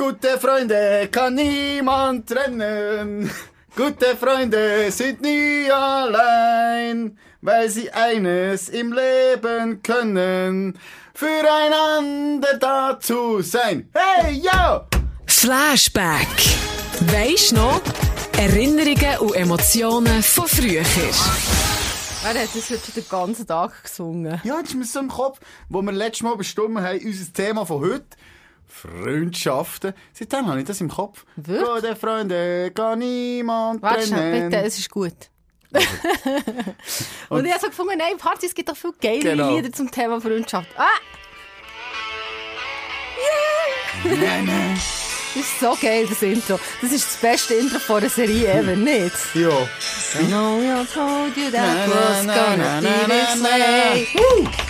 Gute Freunde kann niemand trennen. Gute Freunde sind nie allein, weil sie eines im Leben können, füreinander da zu sein. Hey, yo! Flashback. Weisst noch? Erinnerungen und Emotionen von früher. Er hat das heute den ganzen Tag gesungen. Ja, das ist mir so im Kopf, wo wir letztes Mal bestimmt haben, unser Thema von heute. Freundschaften. Seitdem habe ich das im Kopf. Wirklich? Gute Freunde kann niemand Warte trennen. bitte, es ist gut. und, ich habe so gefunden, nein, Party, es gibt doch viel geilere Genau. Lieder zum Thema Freundschaft. Ah! Nein, nein. Das ist so geil, das Intro. Das ist das beste Intro von einer Serie ever, nicht? Ja. I know I told you that was na, gonna na, be this way.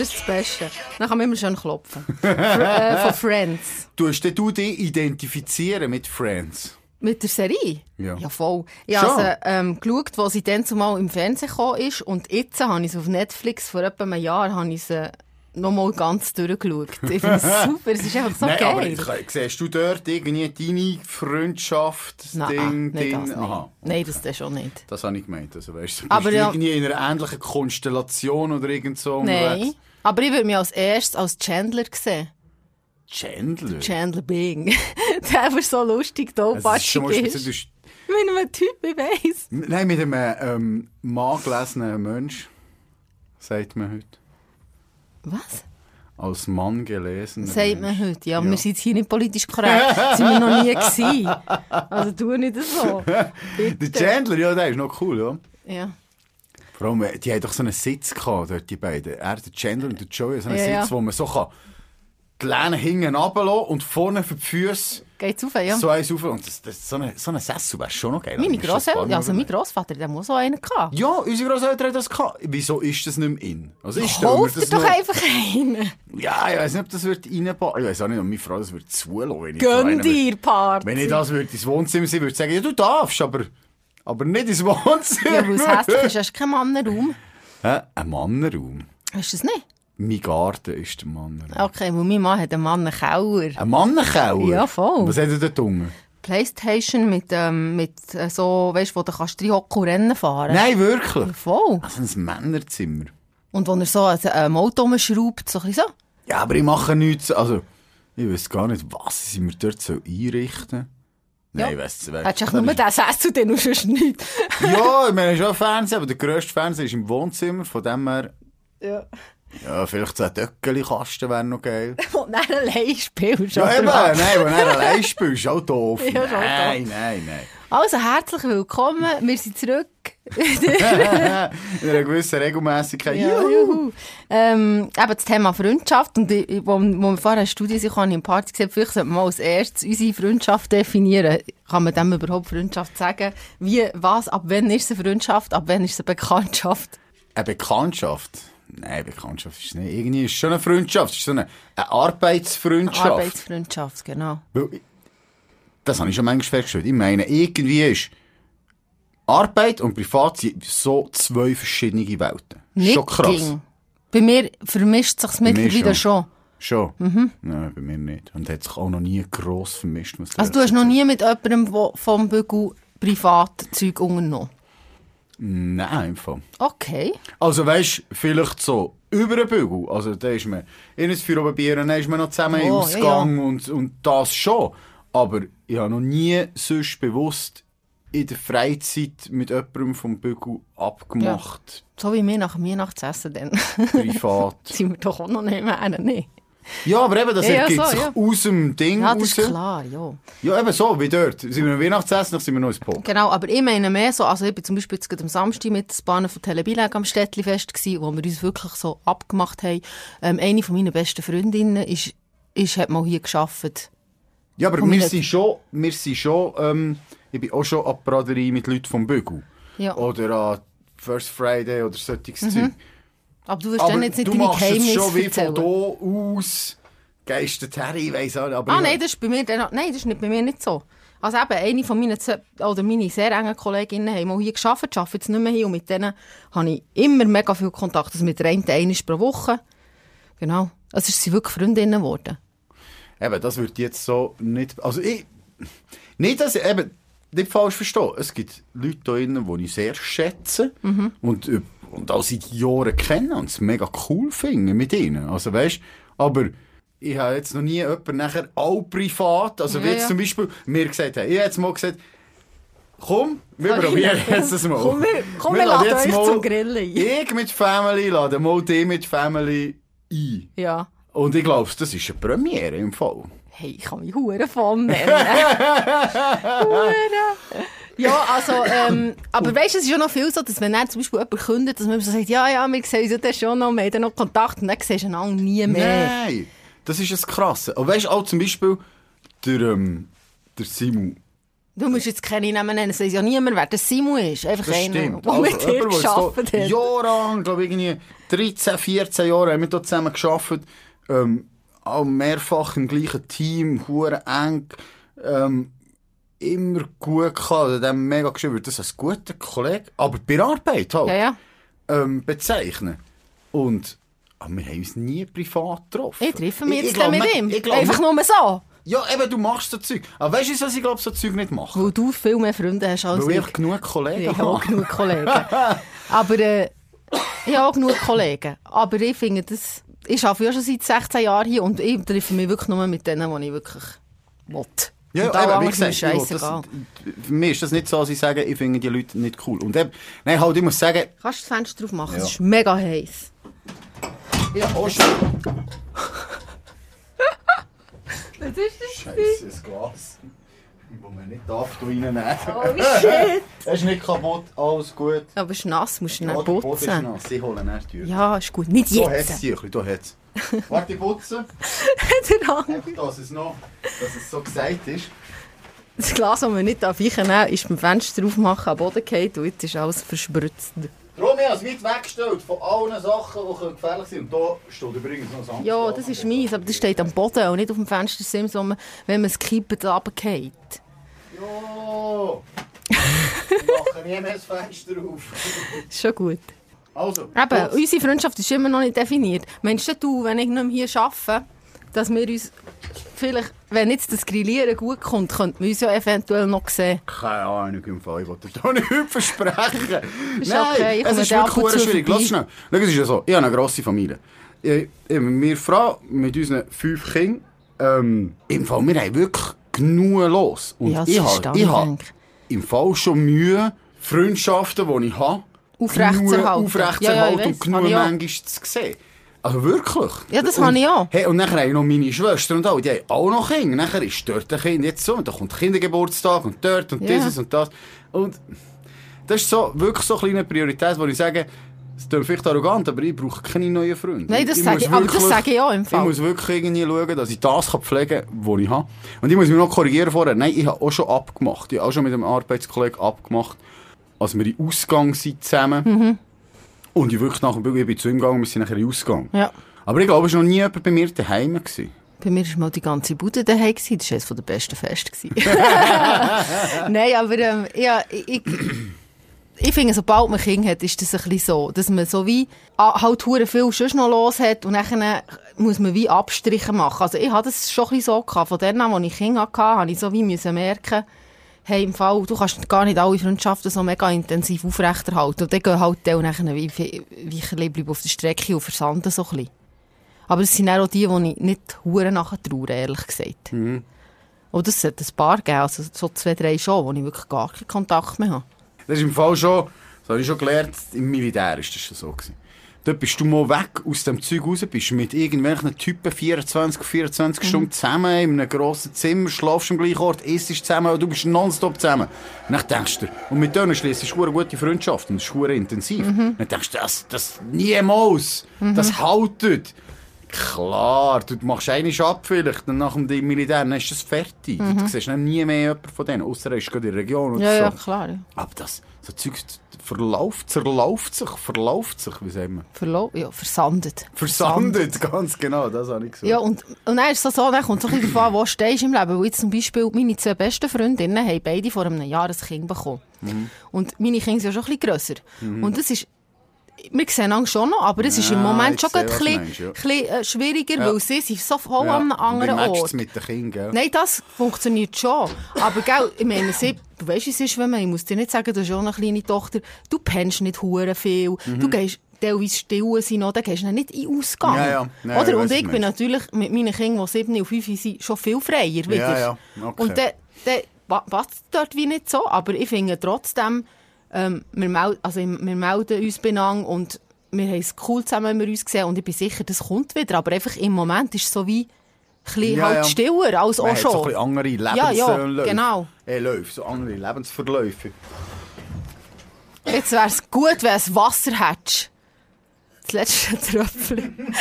Das ist das Beste. Dann kann man immer schön klopfen. Äh, von Friends. Du hast du dich identifizieren mit Friends? Mit der Serie? Ja. Ja, voll. Ich habe sie ähm, geschaut, wo sie dann zumal im Fernsehen gekommen ist. Und jetzt habe ich sie auf Netflix, vor etwa einem Jahr, habe ich sie nochmal ganz durchgeschaut. Ich finde es super, es ist einfach so Nein, aber geil. ich, siehst du dort irgendwie deine Freundschaft, Nein, Ding, Ding? das. Aha. Nein, das dann schon nicht. Das habe ich gemeint. Also, weißt du, bist Aber du ja- irgendwie in einer ähnlichen Konstellation oder irgend so Nein. unterwegs? Aber ich würde mich als erstes als Chandler sehen. Chandler? Chandler Bing. der, der so lustig Also, das ist schon ist. Mit einem Typ, ich weiss. Nein, mit einem ähm, Mann gelesenen Mensch, sagt man heute. Was? Als Mann gelesen. Sagt man heute. Ja, wir sind hier nicht politisch korrekt. sind wir noch nie gewesen. Also tu nicht so. Der Bitte. Chandler, ja, der ist noch cool, ja. Ja. Vor allem, äh, die haben doch so einen Sitz gehabt, dort, die beiden. Er, der Chandler und der Joey, so einen Ja, Sitz, ja. wo man so kann die Lehne hinten runterlassen und vorne für die Füße Geht's auf, ja. so eins rauf. Und das, das, so eine, so eine Sessel wäre schon noch geil. Meine ist ein Grosseltern, also mein. Grossvater, der muss so einen gehabt. Ja, unsere Grosseltern haben das gehabt. Wieso ist das nicht mehr in? Also mir Kauft dir doch noch... einfach einen. Ja, ich weiß nicht, ob das wird reinbauen. Ich weiß auch nicht, ob meine Frau das wird zulassen. Gönn würde- dir, Party. Wenn ich das würde ins Wohnzimmer sein würde, ich sagen, ja, du darfst, aber, aber nicht ins Wohnzimmer. Ja, weil es hässlich ist, hast du keinen Mannenraum. Hä? Ein Mannenraum. Hast du das nicht? Mein Garten ist der Mannenraum. Okay, weil mein Mann hat einen Mannenkauer. Ein Mannenkeller? Ja, voll. Was hat er dort unten? Playstation mit, ähm, mit äh, so, weißt du, wo du kannst reinhocken und Rennen fahren. Nein, wirklich? Voll. Also ein Männerzimmer. Und wo er so ein ähm, Auto rumschraubt, so ein so. Ja, aber ich mache nichts. Also, ich weiß gar nicht, was ich mir dort so einrichten Nein, Ja. weiss es Hättest du nur das Essen, dann und sonst nichts. Ja, ich meine, schon Fernsehen, aber der grösste Fernseher ist im Wohnzimmer. Von dem her, Ja. ja, vielleicht so ein Döckeli-Kasten wäre noch geil. Und dann allein spielst. Ja, eben, nein, wenn er allein spielt, ist auch doof. Ja, schon nein, nein, nein. Also, herzlich willkommen. Wir sind zurück. In einer gewissen Regelmäßigkeit. Ja, Juhu. Ähm, eben das Thema Freundschaft. Und ich, wo, wo wir vorher eine Studie sich an im Party gesehen vielleicht sollte man mal als erstes unsere Freundschaft definieren. Kann man dem überhaupt Freundschaft sagen? Wie, was, ab wann ist es eine Freundschaft, ab wann ist es eine Bekanntschaft? Eine Bekanntschaft? Nein, Bekanntschaft ist nicht. Irgendwie ist schon eine Freundschaft. Es ist so eine, eine Arbeitsfreundschaft. Arbeitsfreundschaft, genau. Weil ich- Das habe ich schon manchmal festgestellt. Ich meine, irgendwie ist Arbeit und Privat so zwei verschiedene Welten. Nicht schon krass. ging. Bei mir vermischt es sich mittlerweile schon. schon. Mhm. Nein, bei mir nicht. Und hat sich auch noch nie gross vermischt. Also du hast noch nie mit jemandem vom Bügel Privatzeug unternommen? Nein, im Fall. Okay. Also weißt, vielleicht so über den Bügel. Also da ist man in ein Feuer oben Bier dann ist man noch zusammen im Oh, Ausgang Und, und das schon. Aber ich habe noch nie sonst bewusst in der Freizeit mit jemandem vom Bügel abgemacht. So wie wir nach Weihnachtsessen dann. Privat. sind wir doch auch noch nicht mehr einer, nicht? Ja, aber eben, das Ja, ja, ergibt so, sich ja. aus dem Ding Ja, raus. das ist klar, ja. Ja, eben so, wie dort. Sind wir am Weihnachtsessen, dann sind wir noch ins Poker. Genau, aber ich meine mehr so, also ich bin zum Beispiel jetzt am Samstag mit der Bahn von Telebilag am Städtli-Fest gewesen, wo wir uns wirklich so abgemacht haben. Ähm, eine von meinen besten Freundinnen ist, ist, hat mal hier gearbeitet. Ja, aber wir sind schon, wir sind schon, ähm, ich bin auch schon an die Braderie mit Leuten vom Bügel. Ja. Oder an First Friday oder solches Zeug. Aber du wirst Aber dann jetzt nicht du deine machst es Geheimnisse schon wie von hier aus geistet her, ich weiss auch. Aber Ah, nein, das ist bei mir, nein, das ist nicht bei mir nicht so. Also eben, eine von meinen, oder meine sehr engen Kolleginnen haben mal hier gearbeitet, arbeiten jetzt nicht mehr hier und mit denen habe ich immer mega viel Kontakt. Also mit der einen pro Woche. Genau. Also es sind wirklich Freundinnen geworden. Eben, das wird jetzt so nicht, also ich, nicht, dass ich, eben, nicht falsch verstehe. Es gibt Leute da drinnen, die ich sehr schätze und, äh, und auch seit Jahren kenne und es mega cool finde mit ihnen. Also weißt, aber ich habe jetzt noch nie jemanden nachher auch privat, also wie Ja, jetzt ja. zum Beispiel mir gesagt haben, ich habe jetzt mal gesagt, komm, wir probieren jetzt das mal. Komm, wir, komm, wir, laden laden euch mal- zum Grillen ein. Ich mit Family lade mal die mit Family ein. Ja. Und ich glaube, das ist eine Premiere im Fall. Hey, ich kann mich hure von nennen. Ja, also, ähm, aber weißt du, es ist ja noch viel so, dass wenn er zum Beispiel jemand kündet, dass man so sagt, ja, ja, wir sehen uns ja schon noch, wir haben noch Kontakt und dann siehst du einander nie mehr. Nein, das ist das Krasse. Und weißt du, auch zum Beispiel der, ähm, der Simon. Du musst jetzt keine Namen nennen, es weiß ja niemand, wer der Simon ist. Einfach Das einer, stimmt. der mit dir jemand, der gearbeitet hat. Jahrelang, glaube ich, irgendwie 13, 14 Jahre haben wir hier zusammen gearbeitet. Ähm, auch mehrfach im gleichen Team, hure eng. Ähm, immer gut gehabt, oder dem mega geschrieben, das als guter Kollege, aber bei der Arbeit halt, Ja, ja. ähm, bezeichnen. Und aber wir haben uns nie privat getroffen. Ich treffe mich Ich- ich jetzt glaub, mit ihm. ich glaub, Einfach nur so. Ja, eben, du machst so Zeug. Aber weißt du, was ich glaube, so Zeug nicht mache? Weil du viel mehr Freunde hast als Weil ich ich. genug Kollegen Ich habe genug Kollegen. Aber äh, ich habe genug Kollegen. Aber ich finde, das... Ich arbeite ja schon seit 16 Jahren hier und ich treffe mich wirklich nur mit denen, die ich wirklich will. Ja, und eben, wie gesagt, das, für mich ist das nicht so, dass ich sage, ich finde die Leute nicht cool. Und eben, nein, halt, ich muss sagen, Kannst du das Fenster drauf machen? Ja. Es ist mega heiß. ja, oh, schon. Was ist das? Scheiße, das Glas. Wo man nicht darf, da reinnehmen. Oh shit! Es ist nicht kaputt, alles gut. Aber es ist nass, musst du Ja, ist putzen. nass, sie holen die Tür. Ja, ist gut. Nicht Da hat es jetzt. Tüchli, da hat es. Warte, ich putze. Der. Einfach, dass es noch, dass es so gesagt ist. Das Glas, das wir nicht weichen darf, ist beim Fenster drauf machen, am Boden gefallen und jetzt ist alles verspritzt. Darum habe ich es weit weggestellt von allen Sachen, die gefährlich sind. Und da steht übrigens noch ein anderes Ja, das ist meins, aber das steht am Boden und nicht auf dem Fenstersims, wo man, wenn man es kippt, runterfällt. Ja. Ich mache nie mehr das Fenster auf. Ist schon gut. Also, Eben, unsere Freundschaft ist immer noch nicht definiert. Meinst du, wenn ich nicht mehr hier arbeite, dass wir uns vielleicht, wenn jetzt das Grillieren gut kommt, könnten wir uns ja eventuell noch sehen? Keine Ahnung im Fall, ich wollte dir da nicht versprechen. Ist okay, ich es ist wirklich schwierig. Lass schnell. Schau, es ist ja so, ich habe eine grosse Familie. Ich, meine Frau mit unseren fünf Kindern, ähm, im Fall, wir haben wirklich genug los. Und Ja, ich habe denke. im Fall schon Mühe, Freundschaften, die ich habe, Aufrechtzuerhalten. aufrechtzuerhalten Ja, ja, und genug manchmal zu sehen. Also wirklich. Ja, das und, habe ich auch. Hey, und dann habe ich noch meine Schwester und alle, die haben auch noch Kinder. Nachher ist dort ein Kind jetzt so, und da kommt Kindergeburtstag und dort und Ja. dieses und das. Und das ist so, wirklich so eine kleine Priorität, wo ich sage, es klingt vielleicht arrogant, aber ich brauche keine neuen Freunde. Nein, das Ich sage ich- aber das sage ich auch im Fall. Ich muss wirklich irgendwie schauen, dass ich das kann pflegen kann, was ich habe. Und ich muss mich noch korrigieren vorher. Nein, ich habe auch schon abgemacht. Ich habe auch schon mit einem Arbeitskollegen abgemacht, als wir in Ausgang sind zusammen. Mhm. Und ich wirklich nach dem Bügel, ich bin zu ihm gegangen wir sind nachher in Ausgang. Ja. Aber ich glaube, es war noch nie jemand bei mir daheim. Gewesen. Bei mir war mal die ganze Bude daheim. gewesen. Das war eines der besten Feste. Nein, aber ähm, ja, ich, ich, finde, sobald man Kinder hat, ist das ein bisschen so, dass man so wie ah, halt hure viel sonst noch los hat und dann muss man wie Abstriche machen. Also ich hatte das schon ein bisschen so gehabt. Von dem an, als ich Kinder hatte, habe ich so wie müssen merken, hey, im Fall, du kannst gar nicht alle Freundschaften so mega intensiv aufrechterhalten. Und dann gehen halt die nachher wie, wie, bleiben auf der Strecke und versanden so ein bisschen. Aber es sind auch die, die ich nicht hure nachher traue, ehrlich gesagt. Mhm. Und es sollte ein paar geben, also so zwei, drei schon, wo ich wirklich gar keinen Kontakt mehr habe. Das ist im Fall schon, das habe ich schon gelernt, im Militär ist das schon so gewesen. Dort bist du mal weg aus dem Zeug raus, bist mit irgendwelchen Typen 24, 24 Stunden zusammen in einem grossen Zimmer, schlafst am gleichen Ort, isst zusammen, und du bist nonstop zusammen. Und dann denkst du, und mit denen schließt du eine gute Freundschaft und das ist intensiv. Dann denkst du, das, das niemals, das haltet. Klar, du machst einen ab vielleicht, dann nach dem Militär, dann ist das fertig. Du siehst nie mehr jemanden von denen, außer er ist gerade in der Region oder Ja, so. ja, klar. Ja. Aber das, so Zeug verlauft, zerlauft sich, verlauft sich, wie sagen wir? Ja, versandet. Versandet, ganz genau, das habe ich gesagt. Ja, und, und dann ist es so, dann kommt es so ein bisschen an, wo stehst du im Leben. Weil jetzt zum Beispiel meine zwei besten Freundinnen haben beide vor einem Jahr ein Kind bekommen. Und meine Kinder sind ja schon ein bisschen grösser. Und das ist, wir sehen uns schon noch, aber es ist im Moment schon ein du bisschen, ja. äh, schwieriger, Ja. weil sie sind so voll Ja. an einem anderen Ort. mit den Kindern? Nein, das funktioniert schon. Aber gell, ich meine, sie, du weißt, es ist, wenn man, ich muss dir nicht sagen, du hast schon eine kleine Tochter, du pennst nicht hure viel, du Mhm. gehst teilweise stillen sein, oder? Gehst du nicht in den Ausgang. Ja, ja. Ja, oder? Und ich bin du natürlich mit meinen Kindern, die 7 und 5 sind, schon viel freier wieder. ja, okay. Und dann, dann passt es dort wie nicht so, aber ich finde trotzdem, ähm, wir, mel also, wir melden uns beieinander und wir haben es cool zusammen, wenn wir uns sehen und ich bin sicher, das kommt wieder, aber einfach im Moment ist es so wie ein bisschen Ja, halt ja. stiller als Man auch hat so ein schon. andere Ja, ja, Lebensläufe. genau. Äh, Läufe, so andere Lebensverläufe. Jetzt wäre es gut, wenn du Wasser hättest. Das letzte Tröpfchen.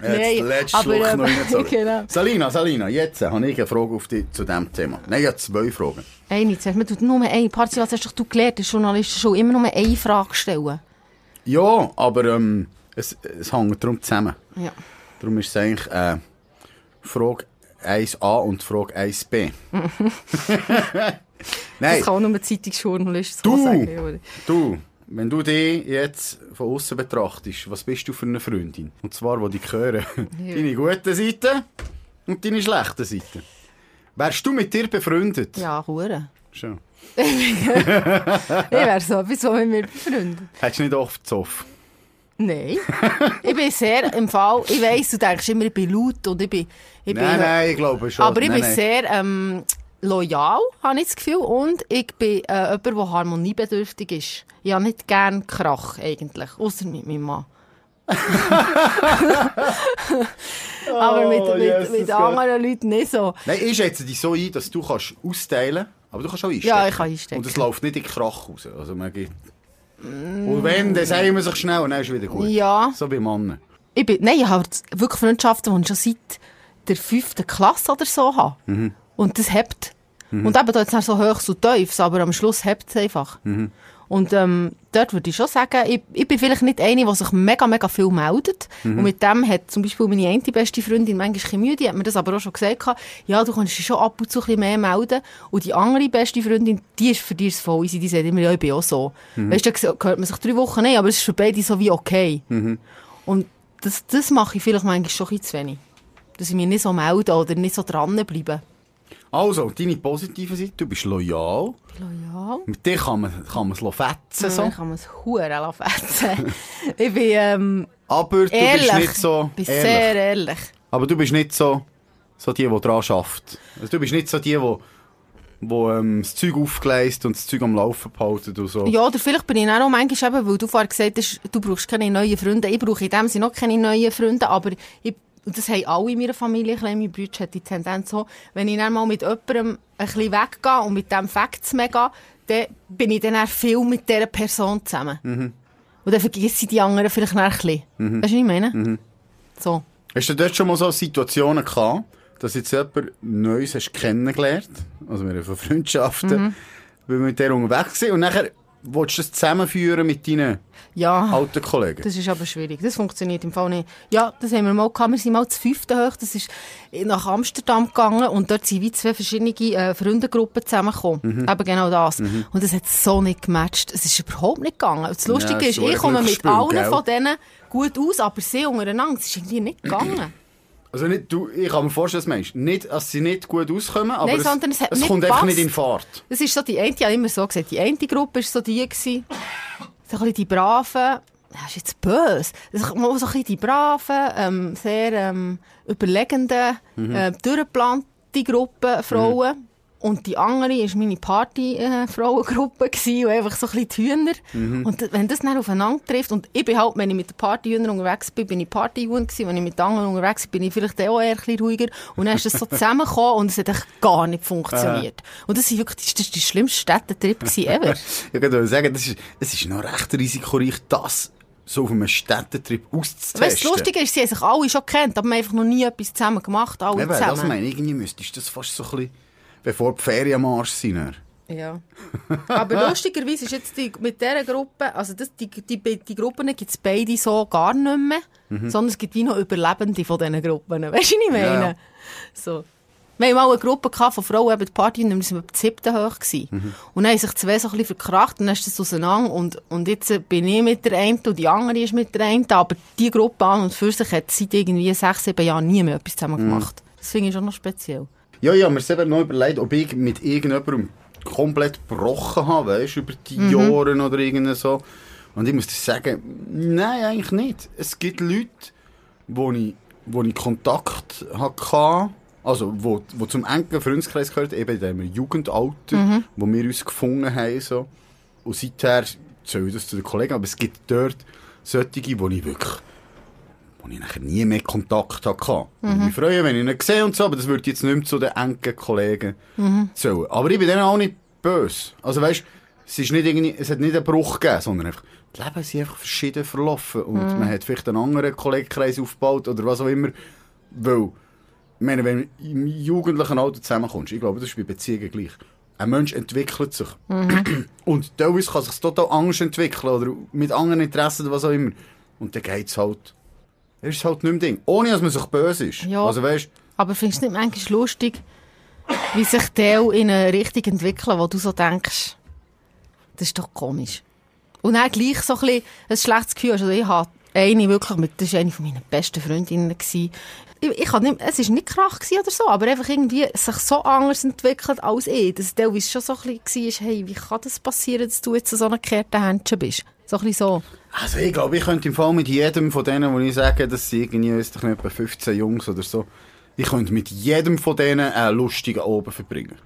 Letzten aber, Schluck noch reingezogen. genau. Salina, Salina, jetzt habe ich eine Frage auf dich zu diesem Thema. Nein, ich habe zwei Fragen. Eine, zuerst, man tut nur eine. Party, was hast du gelernt, als Journalist schon immer nur eine Frage stellen. Ja, aber ähm, es, es hängt darum zusammen. Ja. Darum ist es eigentlich äh, Frage 1a und Frage 1b. Das Nein, kann auch nur ein Zeitungsjournalist so Du! sagen. oder? du, wenn du dich jetzt von außen betrachtest, was bist du für eine Freundin? Und zwar, wo die hören, deine guten Seiten und deine schlechten Seiten. Wärst du mit dir befreundet? Ja, Hure. Schon. Ich wäre so etwas, so mit mir befreundet. Hättest du nicht oft Zoff? Nein. ich bin sehr im Fall, ich weiss, du denkst immer, ich bin laut und ich bin... Ich Nein, bin nein, ich glaube schon. Aber ich nein, bin nein. sehr ähm, loyal, habe ich das Gefühl. Und ich bin äh, jemand, der harmoniebedürftig ist. Ich habe nicht gern Krach, eigentlich. Außer mit meinem Mann. Aber mit, mit, Jesus mit Gott. anderen Leuten nicht so. Nein, ich schätze dich so ein, dass du kannst austeilen aber du kannst auch einstecken. Ja, ich kann einstecken. Und es läuft nicht in den Krach raus. Also man geht... Und wenn, dann sagen wir sich schnell und dann ist es wieder gut. Ja. So bei Männern. Ich bin, nein, ich habe wirklich Freundschaften, die ich schon seit der fünften Klasse oder so habe. Mhm. Und das hebt. Und eben da jetzt nicht so hoch, so tief, aber am Schluss hebt es einfach. Mhm. Und ähm, dort würde ich schon sagen, ich, ich bin vielleicht nicht eine, die sich mega, mega viel meldet. Mhm. Und mit dem hat zum Beispiel meine eine beste Freundin manchmal ein Mühe, die hat mir das aber auch schon gesagt, ja, du kannst dich schon ab und zu ein bisschen mehr melden. Und die andere beste Freundin, die ist für dich voll easy, die sagt immer, ja, ich bin auch so. Mhm. Weißt du, da hört man sich drei Wochen nicht, aber es ist für beide so wie okay. Mhm. Und das, das mache ich vielleicht manchmal schon ein bisschen zu wenig. Dass ich mich nicht so melde oder nicht so dranbleibe. Also, deine positive Seite, du bist loyal. Loyal. Mit dir kann man, kann man es fetzen. So. Dann kann man es Huren fetzen. ich bin ähm, Aber du ehrlich. bist nicht so Ich bin ehrlich. sehr ehrlich. Aber du bist nicht so, so die, die dran schafft. Also, du bist nicht so die, die, die ähm, das Zeug aufgleist und das Zeug am Laufen behalten und so. Ja, oder vielleicht bin ich auch noch manchmal eben, weil du vorher gesagt hast, du brauchst keine neuen Freunde. Ich brauche in dem Sinne noch keine neuen Freunde, aber ich, und das haben alle in meiner Familie, ein bisschen, mein Bruder hat die Tendenz so, wenn ich dann mal mit jemandem ein bisschen weggehe und mit dem Facts gehe, dann bin ich dann auch viel mit dieser Person zusammen. Mhm. Und dann vergesse ich die anderen vielleicht noch ein bisschen. Weißt du, was ich meine? Mhm. So. Hast du dort schon mal so Situationen gehabt, dass jetzt jemand Neues hast kennengelernt? Also, wir haben von Freundschaften, Mhm. weil wir mit der unterwegs sind und nachher willst du das zusammenführen mit deinen Ja. alten Kollegen? Das ist aber schwierig. Das funktioniert im Fall nicht. Ja, das haben wir mal gehabt. Wir sind mal zu fünften hoch. Das ist nach Amsterdam gegangen und dort sind wie zwei verschiedene äh, Freundegruppen zusammengekommen. Mhm. Eben genau das. Und das hat so nicht gematcht. Es ist überhaupt nicht gegangen. Und das Lustige Ja, ist, ich komme mit allen gell? von denen gut aus, aber sie untereinander, es ist irgendwie nicht gegangen. Also nicht, du, ich kann mir vorstellen, du meinst. Nicht, dass sie nicht gut auskommen, aber Nein, es, es es kommt einfach gepasst. nicht in Fahrt. Das ist so die eine, ich habe immer so gesagt, die eine Gruppe war so die, gewesen, so ein bisschen die braven, das ist jetzt böse, das so ein bisschen die braven, ähm, sehr ähm, überlegenden, äh, durchgeplante Gruppe Frauen. Und die andere war meine Party-Frauengruppe, die einfach so ein bisschen die Hühner. Und wenn das dann aufeinander trifft, und ich bin halt, wenn ich mit den Partyhühnern unterwegs bin, bin ich Partyhuhn gewesen, wenn ich mit den anderen unterwegs bin, bin ich vielleicht auch eher ein bisschen ruhiger. Und dann ist das so zusammengekommen und es hat echt gar nicht funktioniert. Und das war wirklich, das ist der schlimmste Städtetrip ever. Ich würde sagen, das ist, es ist noch recht risikoreich, das so auf einem Städtetrip auszutesten. Weißt du, das Lustige ist, sie haben sich alle schon kennt, aber wir haben einfach noch nie etwas zusammen gemacht, alle Eben, das zusammen. meine ich, irgendwie müsstest du das fast so ein bisschen, bevor die Ferien am Arsch sind. Ja. Aber lustigerweise ist jetzt die, mit dieser Gruppe, also das, die, die, die Gruppen gibt es beide so gar nicht mehr, sondern es gibt wie noch Überlebende von diesen Gruppen. Weißt du, was ich meine? Ja. So. Wir haben mal eine Gruppe von Frauen, eben die Party, und wir ab siebten hoch gewesen. Mhm. Und dann haben sich zwei so ein bisschen verkracht, und dann ist das auseinander, und, und jetzt bin ich mit der einen, und die andere ist mit der einen, aber die Gruppe an und für sich hat seit irgendwie sechs, sieben Jahren nie mehr etwas zusammen Mhm. gemacht. Das finde ich schon noch speziell. Ja, ja, mir selber noch überlegt, ob ich mit irgendjemandem komplett gebrochen habe, weißt, über die Jahre oder irgendwie so. Und ich muss dir sagen, nein, eigentlich nicht. Es gibt Leute, wo ich, wo ich Kontakt hatte, also wo, wo zum engen Freundeskreis gehört, eben in dem Jugendalter, wo wir uns gefunden haben. So. Und seither zähle ich das zu den Kollegen, aber es gibt dort solche, wo ich wirklich wo ich nachher nie mehr Kontakt hatte. Ich würde mich freuen, wenn ich ihn sehe und so, aber das würde jetzt nicht mehr zu den engen Kollegen zählen. Aber ich bin denen auch nicht böse. Also weißt, es ist nicht irgendwie, es hat nicht einen Bruch gegeben, sondern einfach, die Leben sind einfach verschieden verlaufen und man hat vielleicht einen anderen Kollegenkreis aufgebaut oder was auch immer, weil, ich meine, wenn du im jugendlichen Alter zusammenkommst, ich glaube, das ist bei Beziehungen gleich. Ein Mensch entwickelt sich. Und teilweise kann sich total anders entwickeln oder mit anderen Interessen oder was auch immer. Und dann geht's halt. Ist halt nicht mehr Ding. Ohne, dass man sich böse ist. Ja. Also weißt Aber findest du nicht manchmal lustig, wie sich Teil in eine Richtung entwickeln, wo du so denkst, das ist doch komisch. Und dann gleich so ein, bisschen ein schlechtes Gefühl. Also ich hatte eine wirklich, mit, das war eine von meinen besten Freundinnen. Gewesen. Ich, ich nicht, es war nicht krach oder so, aber einfach irgendwie sich so anders entwickelt als ich. Dass teilweise schon so ein bisschen war, hey, wie kann das passieren, dass du jetzt so ein gekehrter Händchen bist? So ein bisschen so. Also ich glaube, ich könnte im Fall mit jedem von denen, wo ich sage, dass sie irgendwie, nicht, etwa 15 Jungs oder so, ich könnte mit jedem von denen einen lustigen Abend verbringen.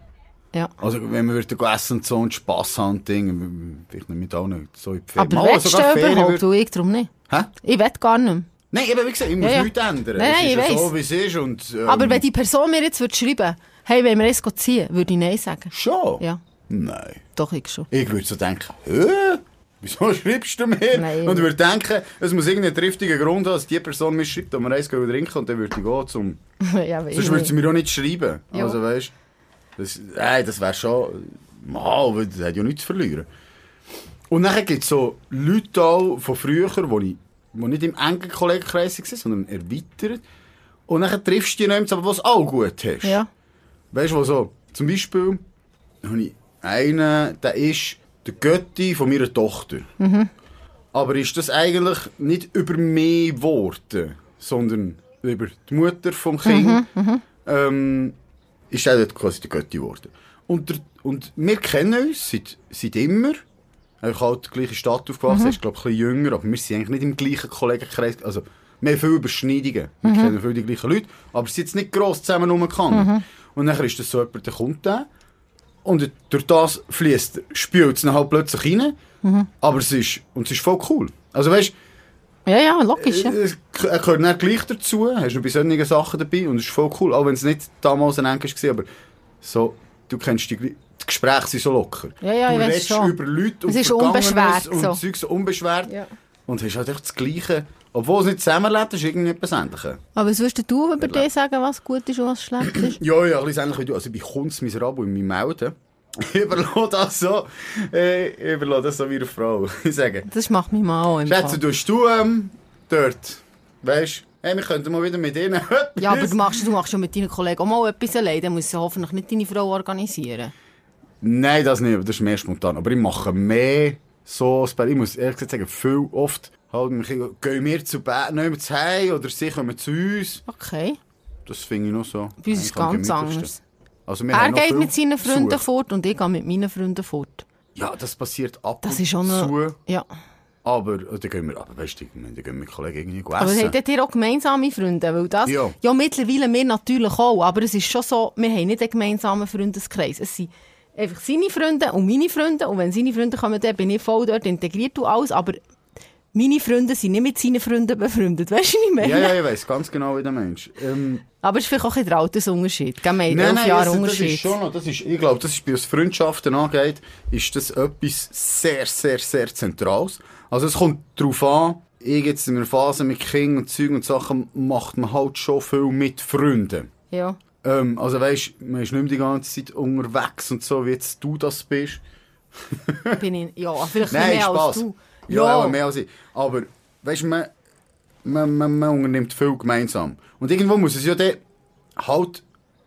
Ja. Also wenn wir würden essen und so und Spass haben Ding, vielleicht nicht mit allen so in die Ferien. Aber willst du überhaupt? Du, ich darum nicht. Hä? Ich will gar nicht mehr. Nein, eben wie gesagt, ich muss Ja, ja. nichts ändern. Nein, es ist ich ja weiss. so, wie es ist und... Ähm, Aber wenn die Person mir jetzt würde schreiben hey, wenn wir jetzt ziehen, würde ich Nein sagen. Schon? Ja, Nein. doch, ich schon. Ich würde so denken, hä? Wieso schreibst du mir? Nein. Und ich würde denken, es muss irgendeinen triftigen Grund haben, dass die Person mir schreibt, und wir eins trinken und dann würde ich gehen zum... ja, Sonst würde sie mir auch nicht schreiben. Ja. Also weißt das, nein, das wäre schon... Mal, das hat ja nichts zu verlieren. Und dann gibt es so Leute auch von früher, die ich die nicht im engen Kollegenkreis waren, sondern erweitert. Und dann triffst du die nicht, aber was auch gut hast. Ja. Weißt du, wo so, zum Beispiel, habe ich einen, der ist der Götti von meiner Tochter. Aber ist das eigentlich nicht über mich geworden, sondern über die Mutter vom Kind, ähm, ist er dort quasi der Götti geworden. Und, der, und wir kennen uns seit, seit immer. Er ist halt in der gleichen Stadt aufgewachsen, er ist glaube ich ein bisschen jünger, aber wir sind eigentlich nicht im gleichen Kollegenkreis. Also, wir haben viele Überschneidungen. Wir kennen viele die gleichen Leute, aber sind jetzt nicht gross zusammen rumgegangen. Und dann ist das so jemand, der kommt dann. Und durch das fließt, spült es dann halt plötzlich rein. Aber es ist, und es ist voll cool. Also weißt Ja, ja, logisch. Ja. es- er gehört dann gleich dazu, hast du bei solchen Sachen dabei und es ist voll cool. Auch wenn es nicht damals ein Englisch war, aber so, du kennst die, die Gespräche sind so locker. Ja, ja, du redest schon. über Leute und Es ist unbeschwert, und so. Zeug so unbeschwert. Ja. Und hast halt echt das Gleiche. Obwohl es nicht zusammenlebt, ist irgendwie etwas Ähnliches. Aber was würdest du über dich sagen, was gut ist und was schlecht ist? Ja, ja, ein bisschen ähnlich wie du. Also ich bin kunstmiserabel in meinem Melden. Ich überlasse das so, äh, überlasse das so wie eine Frau. Ich sage, Das macht mich mal auch im Schätze, Fall. tust du ähm, dort, weißt hey, wir könnten mal wieder mit ihnen Ja, aber du machst, du machst schon mit deinen Kollegen auch mal etwas allein. Dann muss ja hoffentlich nicht deine Frau organisieren. Nein, das nicht, das ist mehr spontan. Aber ich mache mehr so, ich muss ehrlich gesagt sagen, viel oft halt, wir gehen wir zu Bett, nehmen zu Hause oder sie kommen zu uns. Okay. Das finde ich noch so. Bei uns ist es ganz anders. Also Er geht mit seinen Freunden Besuch. fort und ich gehe mit meinen Freunden fort. Ja, das passiert ab Das und ist schon zu. Ja. Aber, äh, dann gehen wir, aber weißt du, dann gehen wir mit Kollegen irgendwie essen. Aber habt ihr auch gemeinsame Freunde? Weil das, Ja. ja. mittlerweile wir natürlich auch, aber es ist schon so, wir haben nicht einen gemeinsamen Freundeskreis. Es sind einfach seine Freunde und meine Freunde und wenn seine Freunde kommen, dann bin ich voll dort integriert und alles, aber meine Freunde sind nicht mit seinen Freunden befreundet. Weißt du, was ich meine? Ja, ja, ich weiss ganz genau, wie der Mensch. Ähm, Aber es ist vielleicht auch ein der Altersunterschied. Gell, Wir haben Nein, nein, Jahre also, das Unterschied. ist schon noch, das ist, ich glaube, das ist bei was Freundschaften angeht, ist das etwas sehr, sehr, sehr Zentrales. Also es kommt darauf an, ich jetzt in einer Phase mit Kindern und Zeug und Sachen macht man halt schon viel mit Freunden. Ja. Ähm, also weisst, man ist nicht mehr die ganze Zeit unterwegs und so, wie jetzt du das bist. Bin ich, ja, vielleicht Nein, mehr als Spaß. du. Ja, aber mehr als ich. Aber, weißt du, man, man, man, man unternimmt viel gemeinsam. Und irgendwo muss es ja dann halt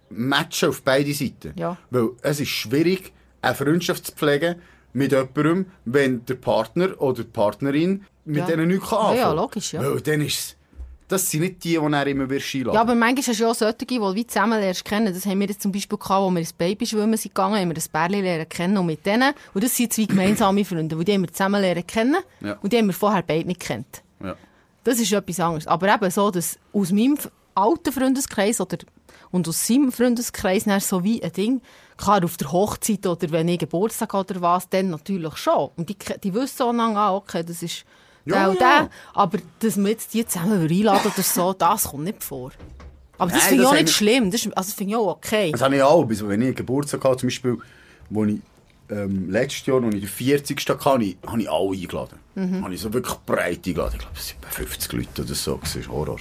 matchen auf beide Seiten. Ja. Weil es ist schwierig, eine Freundschaft zu pflegen mit jemandem, wenn der Partner oder die Partnerin mit Ja. denen nichts kann Ja, ja, anfangen. logisch, ja. Weil dann ist das sind nicht die, die er immer wird einladen. Ja, aber manchmal hast du ja auch solche, die wie zusammen lernst kennen. Das haben wir jetzt zum Beispiel gehabt, wo wir ins Babyschwimmen sind gegangen, haben wir ein Pärchen lernen kennen und mit denen, und das sind zwei gemeinsame Freunde, und die haben wir zusammen lernen kennen Ja. und die haben wir vorher beide nicht kennt. Ja. Das ist etwas anderes. Aber eben so, dass aus meinem alten Freundeskreis oder und aus seinem Freundeskreis dann so wie ein Ding, klar auf der Hochzeit oder wenn ich Geburtstag oder was, dann natürlich schon. Und die, die wissen so lange, ah, okay, das ist Ja, und ja. Aber dass wir jetzt die zusammen einladen oder so, das kommt nicht vor. Aber das finde ich auch nicht schlimm. Das, ist, also, das finde ich auch okay. Das habe ich auch. Also, wenn ich Geburtstag hatte, zum Beispiel, wo ich ähm, letztes Jahr, als ich den 40. hatte, habe ich, habe ich alle eingeladen. Mhm. Habe ich so wirklich breit eingeladen. Ich glaube, es waren etwa 50 Leute oder so. Das ist Horror.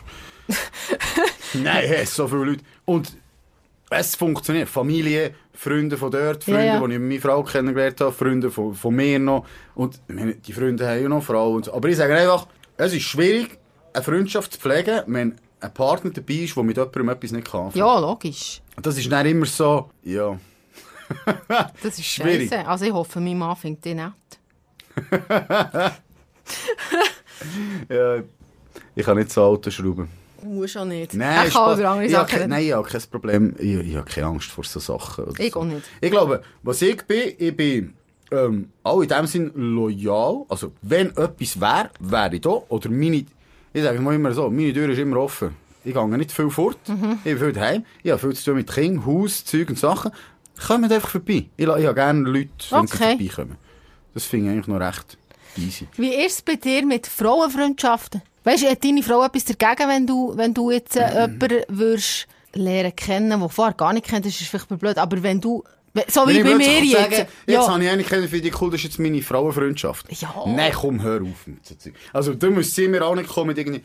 Nein, hey, so viele Leute. Und es funktioniert. Familie, Freunde von dort, Ja, Freunde, ja. die ich meine Frau kennengelernt habe, Freunde von, von mir noch. Und meine, die Freunde haben ja noch Frauen. Und so. Aber ich sage einfach, es ist schwierig, eine Freundschaft zu pflegen, wenn ein Partner dabei ist, der mit jemandem etwas nicht kann. Ja, logisch. Das ist dann immer so, ja. Das ist Schwierig. scheiße. Also ich hoffe, mein Mann findet die nett. ja ich kann nicht so Auto schrauben. Muss auch nicht. Nein, ich kann über ich habe Sachen nein, ich habe kein Problem. Ich, ich habe keine Angst vor so Sachen. Ich so. auch nicht. Ich glaube, was ich bin, ich bin ähm, auch in dem Sinn loyal. Also, wenn etwas wäre, wäre ich da. Oder meine, ich sage mal immer so, meine Tür ist immer offen. Ich gehe nicht viel fort. Mhm. Ich bin viel daheim. Ich habe viel zu tun mit Kindern, Haus, Zeug und Sachen. Kommt einfach vorbei. Ich, ich habe gerne Leute, wenn sie Okay. vorbeikommen. Das finde ich eigentlich noch recht easy. Wie ist es bei dir mit Frauenfreundschaften? Weißt du, hat deine Frau etwas dagegen, wenn du, wenn du jetzt äh, jemanden würdest lernen kennen, den du vorher gar nicht kennt, das ist vielleicht blöd, aber wenn du, so wie bei mir jetzt. Sagen, jetzt ja, habe ich eine kennen, finde ich cool, das ist jetzt meine Frauenfreundschaft. Ja. Nein, komm, hör auf mit so Zeug. Also, da müsst sie mir auch nicht kommen mit irgendwie,